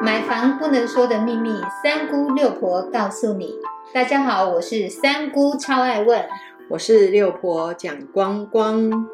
买房不能说的秘密，三姑六婆告诉你。大家好，我是三姑，超爱问。我是六婆蒋光光。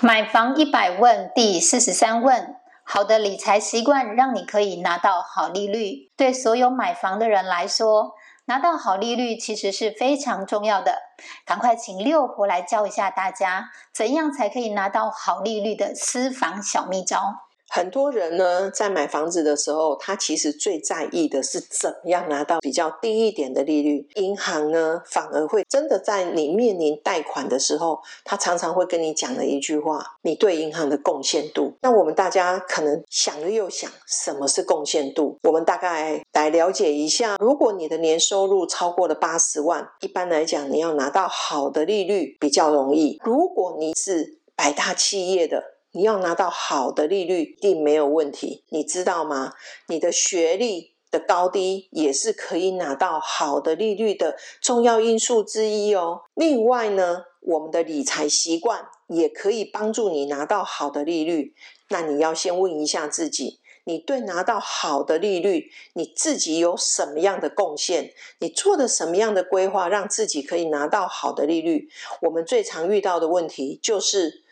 买房一百问第四十三问：好的理财习惯让你可以拿到好利率。对所有买房的人来说，拿到好利率其实是非常重要的。赶快请六婆来教一下大家，怎样才可以拿到好利率的私房小秘招。很多人呢，在买房子的时候，他其实最在意的是怎么样拿到比较低一点的利率。银行呢，反而会真的在你面临贷款的时候，他常常会跟你讲的一句话：你对银行的贡献度。那我们大家可能想了又想，什么是贡献度？我们大概来了解一下。如果你的年收入超过了八十万，一般来讲，你要拿到好的利率比较容易。如果你是百大企业的，你要拿到好的利率，一定没有问题。你知道吗？你的学历的高低也是可以拿到好的利率的重要因素之一哦。另外呢，我们的理财习惯也可以帮助你拿到好的利率。那你要先问一下自己，你对拿到好的利率，你自己有什么样的贡献？你做的什么样的规划，让自己可以拿到好的利率？我们最常遇到的问题就是。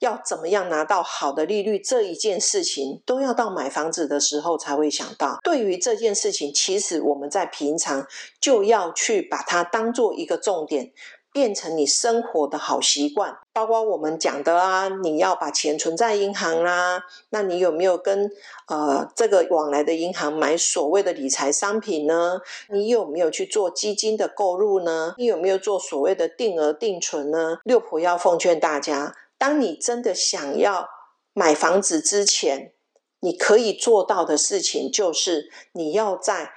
要怎么样拿到好的利率这一件事情，都要到买房子的时候才会想到。对于这件事情，其实我们在平常就要去把它当做一个重点，变成你生活的好习惯。包括我们讲的啊，你要把钱存在银行啦，那你有没有跟呃这个往来的银行买所谓的理财商品呢？你有没有去做基金的购入呢？你有没有做所谓的定额定存呢？六婆要奉劝大家。当你真的想要买房子之前，你可以做到的事情就是，你要在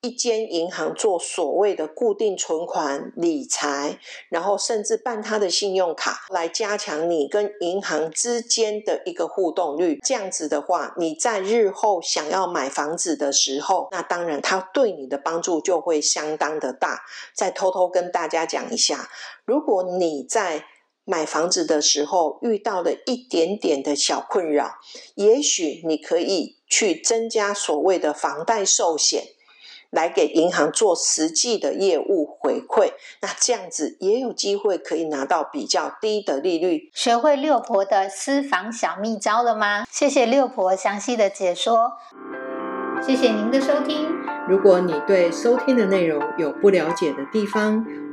一间银行做所谓的固定存款理财，然后甚至办他的信用卡，来加强你跟银行之间的一个互动率。这样子的话，你在日后想要买房子的时候，那当然它对你的帮助就会相当的大。再偷偷跟大家讲一下，如果你在买房子的时候遇到了一点点的小困扰，也许你可以去增加所谓的房贷寿险，来给银行做实际的业务回馈。那这样子也有机会可以拿到比较低的利率。学会六婆的私房小秘招了吗？谢谢六婆详细的解说。谢谢您的收听。如果你对收听的内容有不了解的地方，